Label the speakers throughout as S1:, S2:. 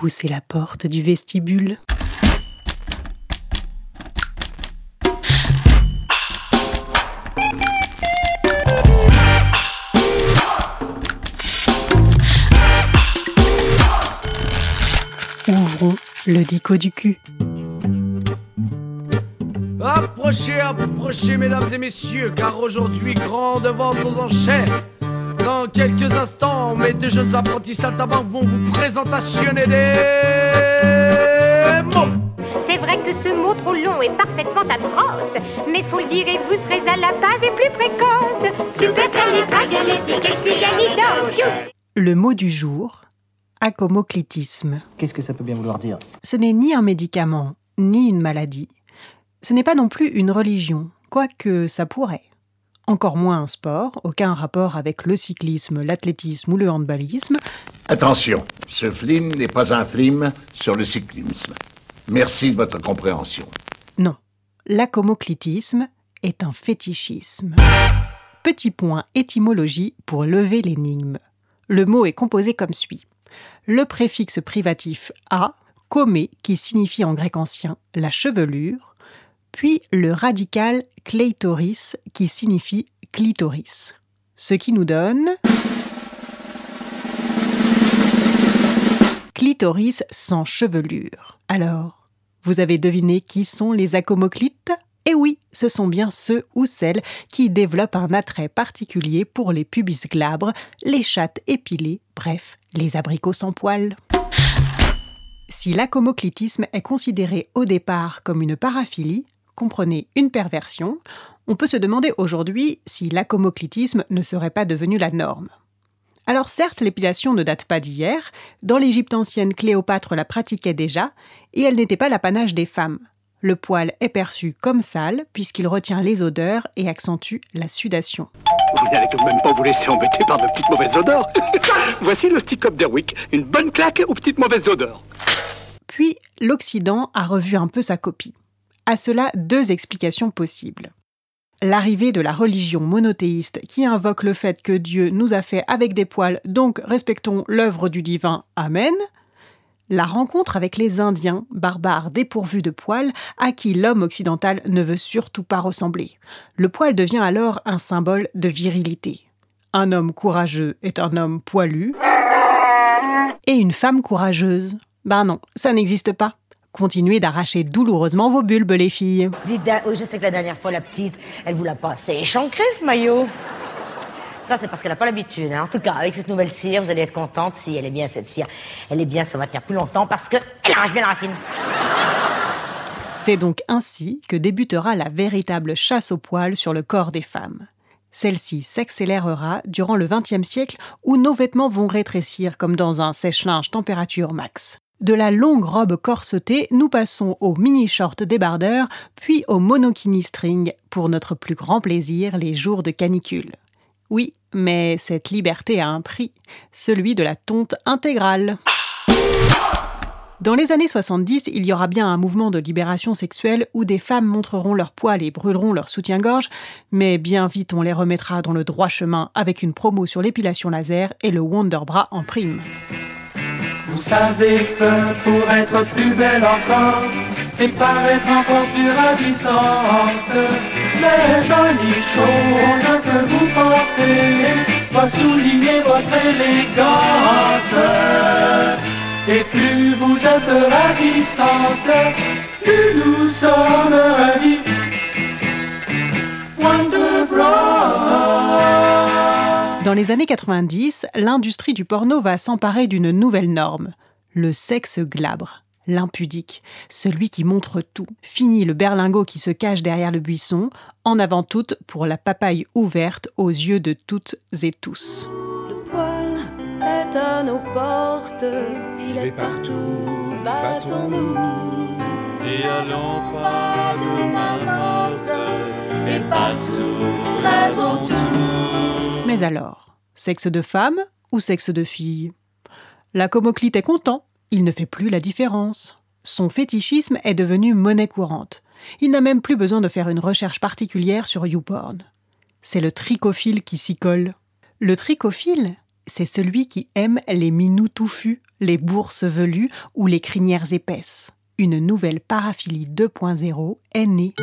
S1: Poussez la porte du vestibule. Ouvrons le dico du cul.
S2: Approchez, approchez, mesdames et messieurs, car aujourd'hui, grande vente aux enchères. Dans quelques instants, mes deux jeunes apprentis saltimbanques vont vous présentationner des mots.
S3: C'est vrai que ce mot trop long est parfaitement atroce, mais faut le dire et vous serez à la page et plus précoce. Supercalifragilisticexpialidocious.
S1: Le mot du jour, acomoclitisme.
S4: Qu'est-ce que ça peut bien vouloir dire?
S1: Ce n'est ni un médicament, ni une maladie. Ce n'est pas non plus une religion, quoique ça pourrait. Encore moins un sport, aucun rapport avec le cyclisme, l'athlétisme ou le handballisme.
S5: Attention, ce film n'est pas un film sur le cyclisme. Merci de votre compréhension.
S1: Non, l'acomoclitisme est un fétichisme. Petit point étymologie pour lever l'énigme. Le mot est composé comme suit. Le préfixe privatif a, comé, qui signifie en grec ancien la chevelure, puis le radical kleitoris, qui signifie clitoris. Ce qui nous donne clitoris sans chevelure. Alors, vous avez deviné qui sont les acomoclites? Eh oui, ce sont bien ceux ou celles qui développent un attrait particulier pour les pubis glabres, les chattes épilées, bref, les abricots sans poils. Si l'acomoclitisme est considéré au départ comme une paraphilie, comprenez une perversion, on peut se demander aujourd'hui si l'acomoclitisme ne serait pas devenu la norme. Alors certes, l'épilation ne date pas d'hier, dans l'Égypte ancienne, Cléopâtre la pratiquait déjà, et elle n'était pas l'apanage des femmes. Le poil est perçu comme sale, puisqu'il retient les odeurs et accentue la sudation.
S6: Vous n'allez tout de même pas vous laisser embêter par de petites mauvaises odeurs. Voici le stick up d'Erwick, une bonne claque aux petites mauvaises odeurs.
S1: Puis l'Occident a revu un peu sa copie. À cela, deux explications possibles. L'arrivée de la religion monothéiste qui invoque le fait que Dieu nous a fait avec des poils, donc respectons l'œuvre du divin, Amen. La rencontre avec les Indiens, barbares dépourvus de poils, à qui l'homme occidental ne veut surtout pas ressembler. Le poil devient alors un symbole de virilité. Un homme courageux est un homme poilu. Et une femme courageuse? Ben non, ça n'existe pas. Continuez d'arracher douloureusement vos bulbes, les filles.
S7: Dites, oui, je sais que la dernière fois, la petite, elle vous l'a passé échancré, ce maillot. Ça, c'est parce qu'elle n'a pas l'habitude. hein. En tout cas, avec cette nouvelle cire, vous allez être contente si elle est bien, cette cire. Elle est bien, ça va tenir plus longtemps parce que elle arrache bien la racine.
S1: C'est donc ainsi que débutera la véritable chasse aux poils sur le corps des femmes. Celle-ci s'accélérera durant le XXe siècle où nos vêtements vont rétrécir comme dans un sèche-linge température max. De la longue robe corsetée, nous passons au mini-short débardeur, puis au monokini string pour notre plus grand plaisir les jours de canicule. Oui, mais cette liberté a un prix, celui de la tonte intégrale. Dans les années 70, il y aura bien un mouvement de libération sexuelle où des femmes montreront leurs poils et brûleront leur soutien-gorge, mais bien vite on les remettra dans le droit chemin avec une promo sur l'épilation laser et le Wonder Bra en prime.
S8: Vous savez que pour être plus belle encore et paraître encore plus ravissante, les jolies choses que vous portez vont souligner votre élégance. Et plus vous êtes ravissante, plus nous sommes ravis.
S1: Dans les années 90, l'industrie du porno va s'emparer d'une nouvelle norme, le sexe glabre, l'impudique, celui qui montre tout. Fini le berlingot qui se cache derrière le buisson, en avant toute pour la papaye ouverte aux yeux de toutes et tous.
S9: Le poil est à nos portes. Il est partout, battons-nous.
S8: Et allons pas de main morte.
S9: Et partout, faisons tout.
S1: Alors, sexe de femme ou sexe de fille? La comoclite est content, il ne fait plus la différence. Son fétichisme est devenu monnaie courante. Il n'a même plus besoin de faire une recherche particulière sur YouPorn. C'est le trichophile qui s'y colle. Le trichophile, c'est celui qui aime les minous touffus, les bourses velues ou les crinières épaisses. Une nouvelle paraphilie 2.0 est née.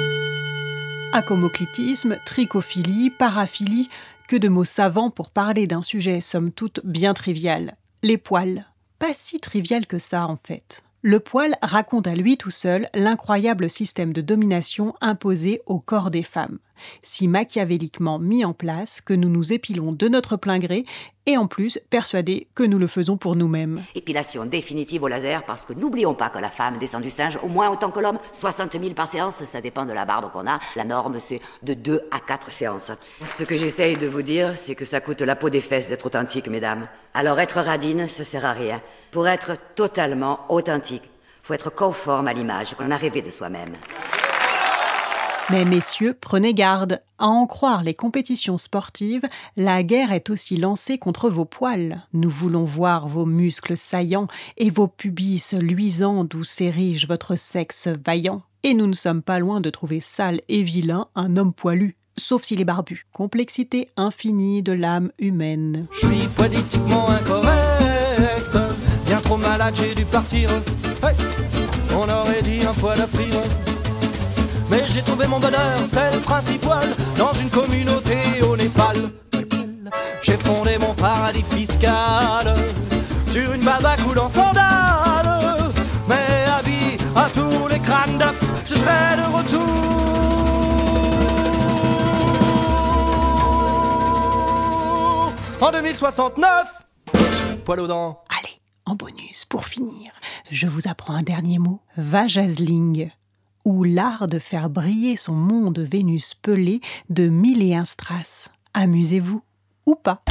S1: Acomoclitisme, trichophilie, paraphilie, que de mots savants pour parler d'un sujet somme toute bien trivial. Les poils. Pas si trivial que ça en fait. Le poil raconte à lui tout seul l'incroyable système de domination imposé au corps des femmes, si machiavéliquement mis en place que nous nous épilons de notre plein gré et en plus persuadés que nous le faisons pour nous-mêmes.
S4: Épilation définitive au laser parce que n'oublions pas que la femme descend du singe au moins autant que l'homme, 60 000 par séance, ça dépend de la barbe qu'on a. La norme c'est de 2 à 4 séances. Ce que j'essaye de vous dire, c'est que ça coûte la peau des fesses d'être authentique, mesdames. Alors être radine, ça sert à rien. Pour être totalement authentique, faut être conforme à l'image qu'on a rêvé de soi-même.
S1: Mais messieurs, prenez garde. À en croire les compétitions sportives, la guerre est aussi lancée contre vos poils. Nous voulons voir vos muscles saillants et vos pubis luisants d'où s'érige votre sexe vaillant. Et nous ne sommes pas loin de trouver sale et vilain un homme poilu. Sauf s'il est barbu. Complexité infinie de l'âme humaine.
S10: Je suis politiquement incorrect. Bien trop malade, j'ai dû partir. On aurait dit un poil à frire. Mais j'ai trouvé mon bonheur, c'est le principal, dans une communauté au Népal. J'ai fondé mon paradis fiscal sur une baba coulant sandales. Mais avis à tous les crânes d'œufs, je serai de retour en 2069. Poil aux dents.
S1: Allez, en bonus, pour finir, je vous apprends un dernier mot. Vajazling ou l'art de faire briller son monde Vénus pelé de mille et un strass. Amusez-vous ou pas.